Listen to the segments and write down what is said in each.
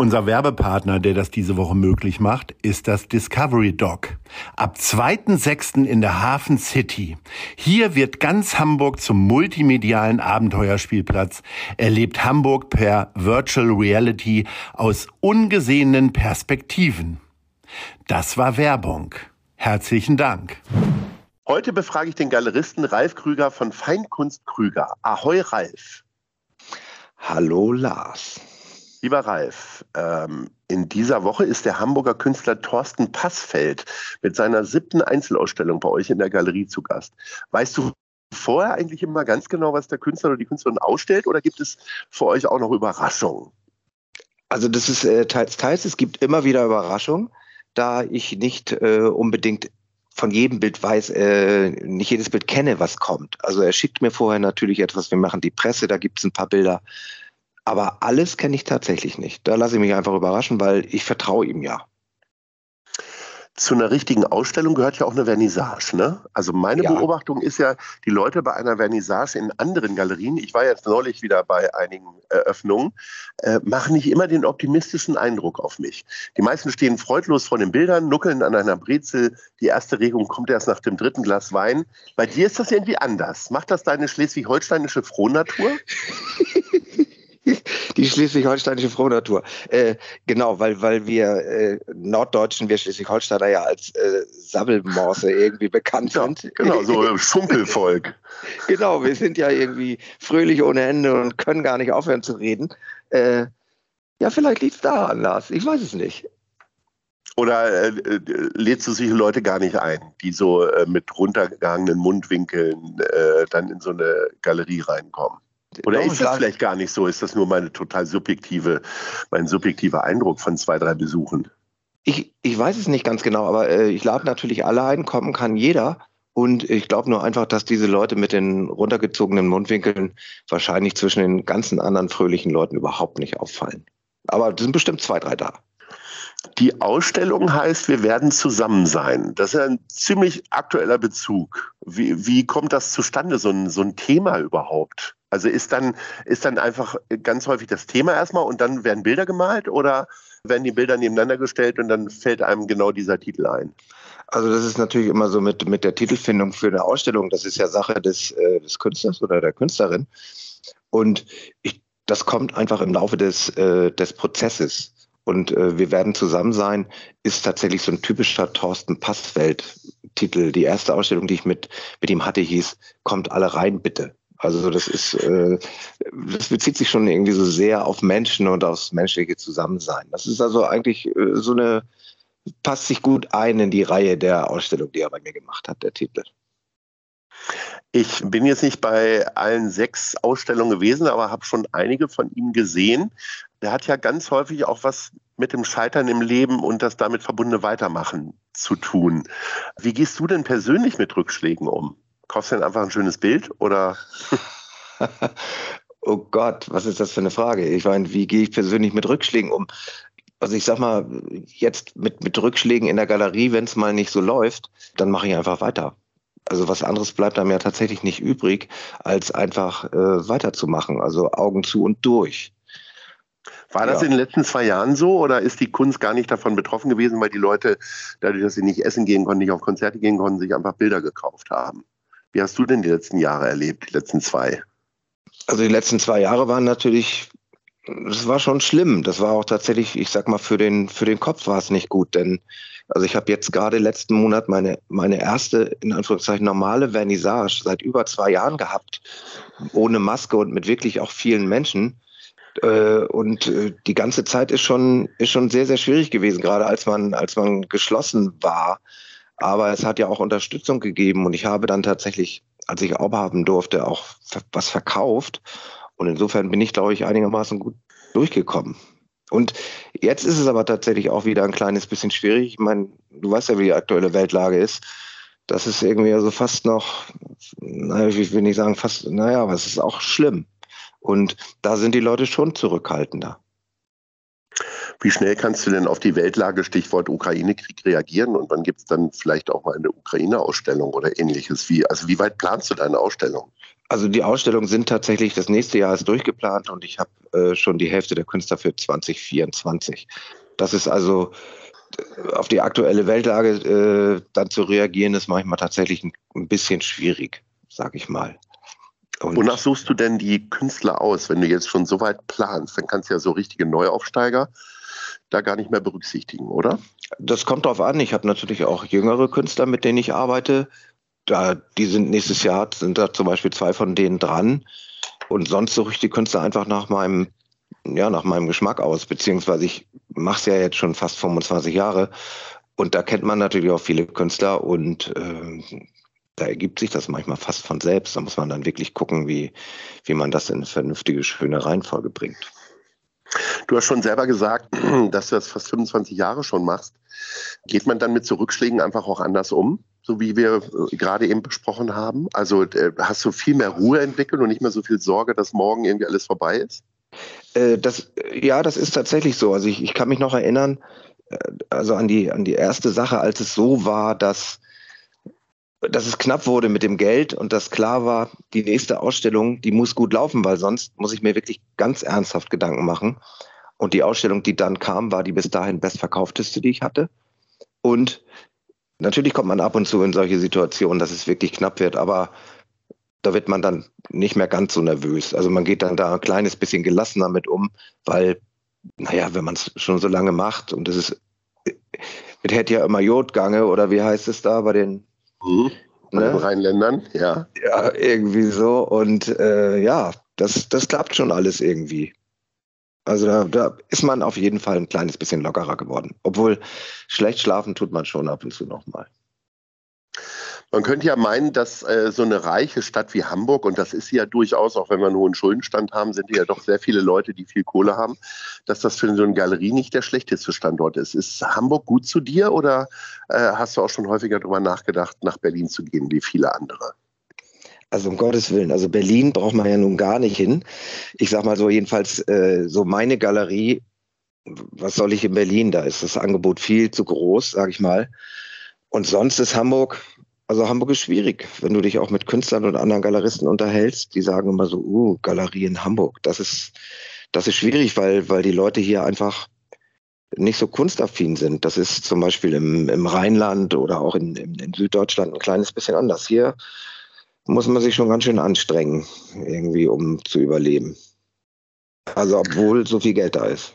Unser Werbepartner, der das diese Woche möglich macht, ist das Discovery Dog. Ab 2.6. in der Hafen City. Hier wird ganz Hamburg zum multimedialen Abenteuerspielplatz. Erlebt Hamburg per Virtual Reality aus ungesehenen Perspektiven. Das war Werbung. Herzlichen Dank. Heute befrage ich den Galeristen Ralf Krüger von Feinkunst Krüger. Ahoi Ralf. Hallo Lars. Lieber Ralf, ähm, in dieser Woche ist der Hamburger Künstler Thorsten Passfeld mit seiner siebten Einzelausstellung bei euch in der Galerie zu Gast. Weißt du vorher eigentlich immer ganz genau, was der Künstler oder die Künstlerin ausstellt oder gibt es für euch auch noch Überraschungen? Also das ist äh, teils, teils. Es gibt immer wieder Überraschungen, da ich nicht äh, unbedingt von jedem Bild weiß, äh, nicht jedes Bild kenne, was kommt. Also er schickt mir vorher natürlich etwas, wir machen die Presse, da gibt es ein paar Bilder, aber alles kenne ich tatsächlich nicht. Da lasse ich mich einfach überraschen, weil ich vertraue ihm ja. Zu einer richtigen Ausstellung gehört ja auch eine Vernissage. Ne? Also meine ja. Beobachtung ist ja, die Leute bei einer Vernissage in anderen Galerien, ich war jetzt neulich wieder bei einigen Eröffnungen, äh, machen nicht immer den optimistischen Eindruck auf mich. Die meisten stehen freudlos vor den Bildern, nuckeln an einer Brezel. Die erste Regung kommt erst nach dem dritten Glas Wein. Bei dir ist das irgendwie anders. Macht das deine schleswig-holsteinische Frohnatur? die schleswig-holsteinische Frohnatur. Äh, genau, weil, weil wir äh, Norddeutschen, wir Schleswig-Holsteiner ja als äh, Sabbelmorse irgendwie bekannt ja, sind. Genau, so Schunkelvolk. genau, wir sind ja irgendwie fröhlich ohne Ende und können gar nicht aufhören zu reden. Äh, ja, vielleicht liegt es daran, Lars. Ich weiß es nicht. Oder äh, äh, lädst du sich Leute gar nicht ein, die so äh, mit runtergegangenen Mundwinkeln äh, dann in so eine Galerie reinkommen? Oder ist das vielleicht gar nicht so? Ist das nur meine total subjektive, mein subjektiver Eindruck von zwei, drei Besuchen? Ich, ich weiß es nicht ganz genau, aber äh, ich lade natürlich alle ein, kommen kann jeder. Und ich glaube nur einfach, dass diese Leute mit den runtergezogenen Mundwinkeln wahrscheinlich zwischen den ganzen anderen fröhlichen Leuten überhaupt nicht auffallen. Aber es sind bestimmt zwei, drei da. Die Ausstellung heißt, wir werden zusammen sein. Das ist ein ziemlich aktueller Bezug. Wie, wie kommt das zustande, so ein, so ein Thema überhaupt? Also ist dann, ist dann einfach ganz häufig das Thema erstmal und dann werden Bilder gemalt oder werden die Bilder nebeneinander gestellt und dann fällt einem genau dieser Titel ein? Also das ist natürlich immer so mit, mit der Titelfindung für eine Ausstellung. Das ist ja Sache des, äh, des Künstlers oder der Künstlerin. Und ich, das kommt einfach im Laufe des, äh, des Prozesses. Und äh, wir werden zusammen sein, ist tatsächlich so ein typischer Thorsten Passfeld-Titel. Die erste Ausstellung, die ich mit, mit ihm hatte, hieß, kommt alle rein, bitte. Also das ist, äh, das bezieht sich schon irgendwie so sehr auf Menschen und aufs menschliche Zusammensein. Das ist also eigentlich äh, so eine, passt sich gut ein in die Reihe der Ausstellung, die er bei mir gemacht hat, der Titel. Ich bin jetzt nicht bei allen sechs Ausstellungen gewesen, aber habe schon einige von ihm gesehen. Der hat ja ganz häufig auch was mit dem Scheitern im Leben und das damit verbundene Weitermachen zu tun. Wie gehst du denn persönlich mit Rückschlägen um? Kaufst du denn einfach ein schönes Bild oder? oh Gott, was ist das für eine Frage? Ich meine, wie gehe ich persönlich mit Rückschlägen um? Also ich sag mal, jetzt mit, mit Rückschlägen in der Galerie, wenn es mal nicht so läuft, dann mache ich einfach weiter. Also was anderes bleibt einem ja tatsächlich nicht übrig, als einfach äh, weiterzumachen. Also Augen zu und durch. War das ja. in den letzten zwei Jahren so oder ist die Kunst gar nicht davon betroffen gewesen, weil die Leute, dadurch, dass sie nicht essen gehen konnten, nicht auf Konzerte gehen konnten, sich einfach Bilder gekauft haben? Wie hast du denn die letzten Jahre erlebt, die letzten zwei? Also die letzten zwei Jahre waren natürlich, das war schon schlimm. Das war auch tatsächlich, ich sag mal, für den, für den Kopf war es nicht gut, denn also ich habe jetzt gerade letzten Monat meine, meine erste, in Anführungszeichen, normale Vernissage seit über zwei Jahren gehabt. Ohne Maske und mit wirklich auch vielen Menschen. Äh, und äh, die ganze Zeit ist schon, ist schon sehr, sehr schwierig gewesen, gerade als man, als man geschlossen war. Aber es hat ja auch Unterstützung gegeben und ich habe dann tatsächlich als ich Opa haben durfte, auch was verkauft. Und insofern bin ich, glaube ich, einigermaßen gut durchgekommen. Und jetzt ist es aber tatsächlich auch wieder ein kleines bisschen schwierig. Ich meine, du weißt ja, wie die aktuelle Weltlage ist. Das ist irgendwie also fast noch, naja, ich will nicht sagen fast, naja, aber es ist auch schlimm. Und da sind die Leute schon zurückhaltender. Wie schnell kannst du denn auf die Weltlage, Stichwort Ukraine-Krieg, reagieren? Und wann gibt es dann vielleicht auch mal eine Ukraine-Ausstellung oder ähnliches? Wie, also wie weit planst du deine Ausstellung? Also die Ausstellungen sind tatsächlich, das nächste Jahr ist durchgeplant und ich habe äh, schon die Hälfte der Künstler für 2024. Das ist also äh, auf die aktuelle Weltlage äh, dann zu reagieren, ist manchmal tatsächlich ein, ein bisschen schwierig, sage ich mal. Und Wonach suchst du denn die Künstler aus, wenn du jetzt schon so weit planst? Dann kannst du ja so richtige Neuaufsteiger da gar nicht mehr berücksichtigen, oder? Das kommt darauf an. Ich habe natürlich auch jüngere Künstler, mit denen ich arbeite. Da, die sind nächstes Jahr, sind da zum Beispiel zwei von denen dran. Und sonst suche ich die Künstler einfach nach meinem, ja, nach meinem Geschmack aus, beziehungsweise ich mache es ja jetzt schon fast 25 Jahre. Und da kennt man natürlich auch viele Künstler und äh, da ergibt sich das manchmal fast von selbst. Da muss man dann wirklich gucken, wie, wie man das in eine vernünftige, schöne Reihenfolge bringt. Du hast schon selber gesagt, dass du das fast 25 Jahre schon machst. Geht man dann mit so Rückschlägen einfach auch anders um, so wie wir äh, gerade eben besprochen haben? Also äh, hast du viel mehr Ruhe entwickelt und nicht mehr so viel Sorge, dass morgen irgendwie alles vorbei ist? Äh, das, ja, das ist tatsächlich so. Also ich, ich kann mich noch erinnern, also an die, an die erste Sache, als es so war, dass dass es knapp wurde mit dem Geld und dass klar war, die nächste Ausstellung, die muss gut laufen, weil sonst muss ich mir wirklich ganz ernsthaft Gedanken machen. Und die Ausstellung, die dann kam, war die bis dahin bestverkaufteste, die ich hatte. Und natürlich kommt man ab und zu in solche Situationen, dass es wirklich knapp wird, aber da wird man dann nicht mehr ganz so nervös. Also man geht dann da ein kleines bisschen gelassener mit um, weil, naja, wenn man es schon so lange macht und es ist, mit hätte ja immer Jodgange oder wie heißt es da bei den Mhm. Bei ne? den Rheinländern, ja. Ja, irgendwie so. Und äh, ja, das, das klappt schon alles irgendwie. Also da, da, ist man auf jeden Fall ein kleines bisschen lockerer geworden. Obwohl schlecht schlafen tut man schon ab und zu nochmal. Man könnte ja meinen, dass äh, so eine reiche Stadt wie Hamburg, und das ist sie ja durchaus, auch wenn wir einen hohen Schuldenstand haben, sind ja doch sehr viele Leute, die viel Kohle haben, dass das für so eine Galerie nicht der schlechteste Standort ist. Ist Hamburg gut zu dir oder äh, hast du auch schon häufiger darüber nachgedacht, nach Berlin zu gehen, wie viele andere? Also um Gottes Willen, also Berlin braucht man ja nun gar nicht hin. Ich sag mal so, jedenfalls äh, so meine Galerie, was soll ich in Berlin? Da ist das Angebot viel zu groß, sag ich mal. Und sonst ist Hamburg, also Hamburg ist schwierig, wenn du dich auch mit Künstlern und anderen Galeristen unterhältst, die sagen immer so, uh, Galerie in Hamburg. Das ist, das ist schwierig, weil, weil die Leute hier einfach nicht so kunstaffin sind. Das ist zum Beispiel im, im Rheinland oder auch in, in, in Süddeutschland ein kleines bisschen anders. Hier muss man sich schon ganz schön anstrengen, irgendwie, um zu überleben. Also obwohl so viel Geld da ist.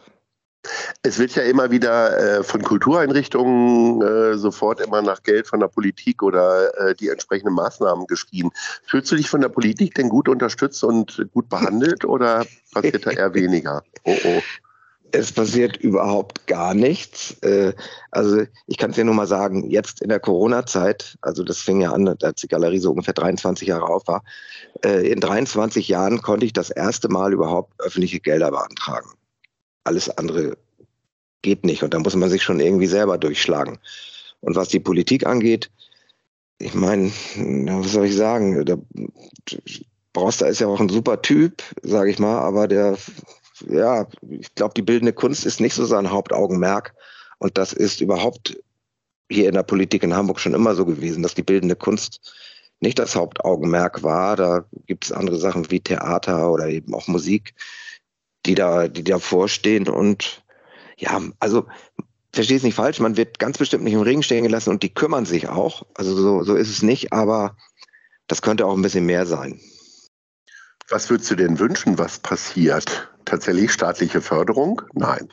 Es wird ja immer wieder äh, von Kultureinrichtungen äh, sofort immer nach Geld von der Politik oder äh, die entsprechenden Maßnahmen geschrien. Fühlst du dich von der Politik denn gut unterstützt und gut behandelt oder passiert da eher weniger? Oh oh. Es passiert überhaupt gar nichts. Äh, also ich kann es dir nur mal sagen, jetzt in der Corona-Zeit, also das fing ja an, als die Galerie so ungefähr 23 Jahre auf war, äh, in 23 Jahren konnte ich das erste Mal überhaupt öffentliche Gelder beantragen. Alles andere geht nicht. Und da muss man sich schon irgendwie selber durchschlagen. Und was die Politik angeht, ich meine, was soll ich sagen? Der Broster ist ja auch ein super Typ, sage ich mal, aber der, ja, ich glaube, die bildende Kunst ist nicht so sein Hauptaugenmerk. Und das ist überhaupt hier in der Politik in Hamburg schon immer so gewesen, dass die bildende Kunst nicht das Hauptaugenmerk war. Da gibt es andere Sachen wie Theater oder eben auch Musik, die da, die da vorstehen. Und ja, also verstehe es nicht falsch, man wird ganz bestimmt nicht im Regen stehen gelassen und die kümmern sich auch. Also so, so ist es nicht, aber das könnte auch ein bisschen mehr sein. Was würdest du denn wünschen, was passiert? Tatsächlich staatliche Förderung? Nein.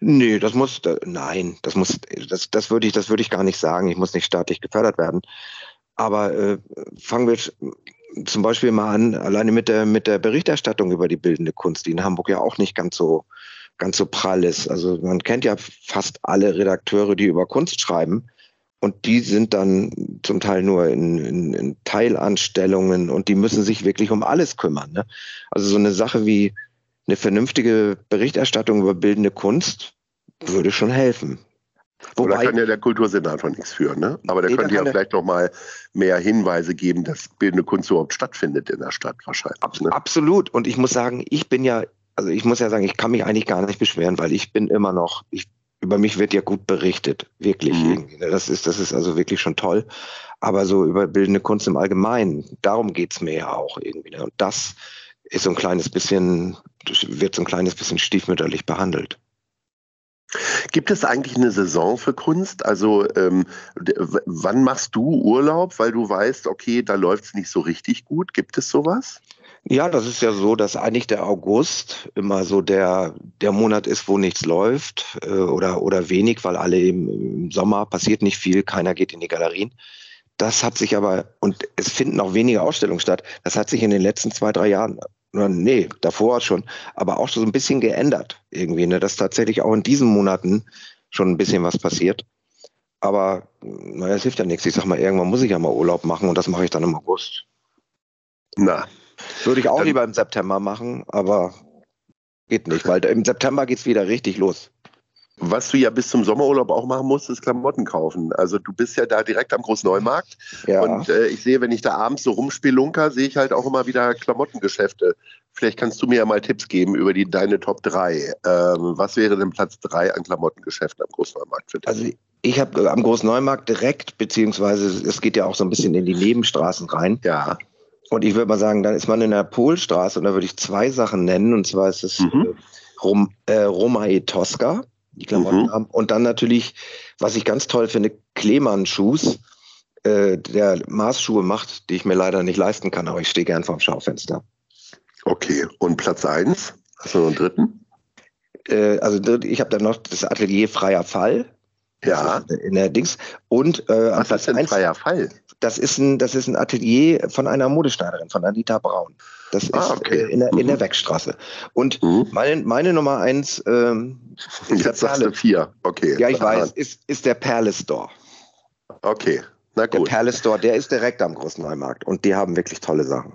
Nee, das muss, nein, das muss, das, das würde ich, das würde ich gar nicht sagen. Ich muss nicht staatlich gefördert werden. Aber äh, fangen wir zum Beispiel mal an, alleine mit der, mit der Berichterstattung über die bildende Kunst, die in Hamburg ja auch nicht ganz so, ganz so prall ist. Also man kennt ja fast alle Redakteure, die über Kunst schreiben. Und die sind dann zum Teil nur in, in, in Teilanstellungen und die müssen sich wirklich um alles kümmern. Ne? Also so eine Sache wie eine vernünftige Berichterstattung über bildende Kunst würde schon helfen. Wobei, da kann ja der Kultursenator nichts führen, ne? Aber der nee, könnte ja vielleicht noch mal mehr Hinweise geben, dass bildende Kunst überhaupt stattfindet in der Stadt wahrscheinlich. Ab, ne? Absolut. Und ich muss sagen, ich bin ja, also ich muss ja sagen, ich kann mich eigentlich gar nicht beschweren, weil ich bin immer noch, ich, über mich wird ja gut berichtet, wirklich. Mhm. Ne? Das ist, das ist also wirklich schon toll. Aber so über bildende Kunst im Allgemeinen, darum geht's mir ja auch irgendwie. Ne? Und das ist so ein kleines bisschen, wird so ein kleines bisschen stiefmütterlich behandelt. Gibt es eigentlich eine Saison für Kunst? Also ähm, wann machst du Urlaub, weil du weißt, okay, da läuft es nicht so richtig gut? Gibt es sowas? Ja, das ist ja so, dass eigentlich der August immer so der, der Monat ist, wo nichts läuft äh, oder, oder wenig, weil alle im, im Sommer passiert nicht viel, keiner geht in die Galerien. Das hat sich aber, und es finden auch weniger Ausstellungen statt, das hat sich in den letzten zwei, drei Jahren nee, davor schon, aber auch so ein bisschen geändert irgendwie, ne, dass tatsächlich auch in diesen Monaten schon ein bisschen was passiert. Aber naja, es hilft ja nichts. Ich sag mal, irgendwann muss ich ja mal Urlaub machen und das mache ich dann im August. Na. Würde ich auch lieber im September machen, aber geht nicht, weil im September geht es wieder richtig los. Was du ja bis zum Sommerurlaub auch machen musst, ist Klamotten kaufen. Also du bist ja da direkt am Großneumarkt. Ja. Und äh, ich sehe, wenn ich da abends so rumspielunker, sehe ich halt auch immer wieder Klamottengeschäfte. Vielleicht kannst du mir ja mal Tipps geben über die, deine Top 3. Ähm, was wäre denn Platz 3 an Klamottengeschäften am Großneumarkt für dich? Also ich habe äh, am Großneumarkt direkt, beziehungsweise es geht ja auch so ein bisschen in die Nebenstraßen rein. Ja. Und ich würde mal sagen, dann ist man in der Polstraße und da würde ich zwei Sachen nennen. Und zwar ist es mhm. äh, Rom, äh, Roma e Tosca die Klamotten mhm. haben. Und dann natürlich, was ich ganz toll finde, Klemann-Schuhs, äh, der Maßschuhe macht, die ich mir leider nicht leisten kann, aber ich stehe gern vorm Schaufenster. Okay, und Platz 1? Hast du noch einen dritten? Äh, also ich habe dann noch das Atelier Freier Fall. Ja. In der Dings. Und äh, Was ist denn Freier Fall? Das ist, ein, das ist ein Atelier von einer Modeschneiderin, von Anita Braun. Das ah, ist okay. äh, in, der, in der mhm. Wegstraße. Und mhm. meine, meine Nummer eins ähm, ist Jetzt der Perle. vier. Okay. Ja, ich weiß, ist, ist der Perle Store. Okay, na gut. Der Perle Store, der ist direkt am Großen Neumarkt und die haben wirklich tolle Sachen.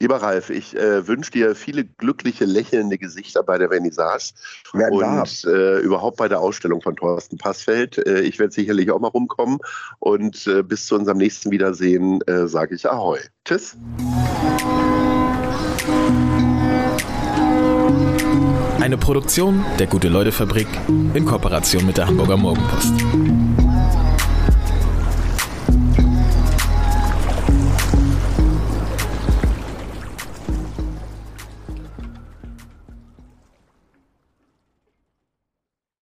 Lieber Ralf, ich äh, wünsche dir viele glückliche, lächelnde Gesichter bei der Vernissage Werden und äh, überhaupt bei der Ausstellung von Thorsten Passfeld. Äh, ich werde sicherlich auch mal rumkommen und äh, bis zu unserem nächsten Wiedersehen äh, sage ich Ahoi. Tschüss. Eine Produktion der Gute-Leute-Fabrik in Kooperation mit der Hamburger Morgenpost.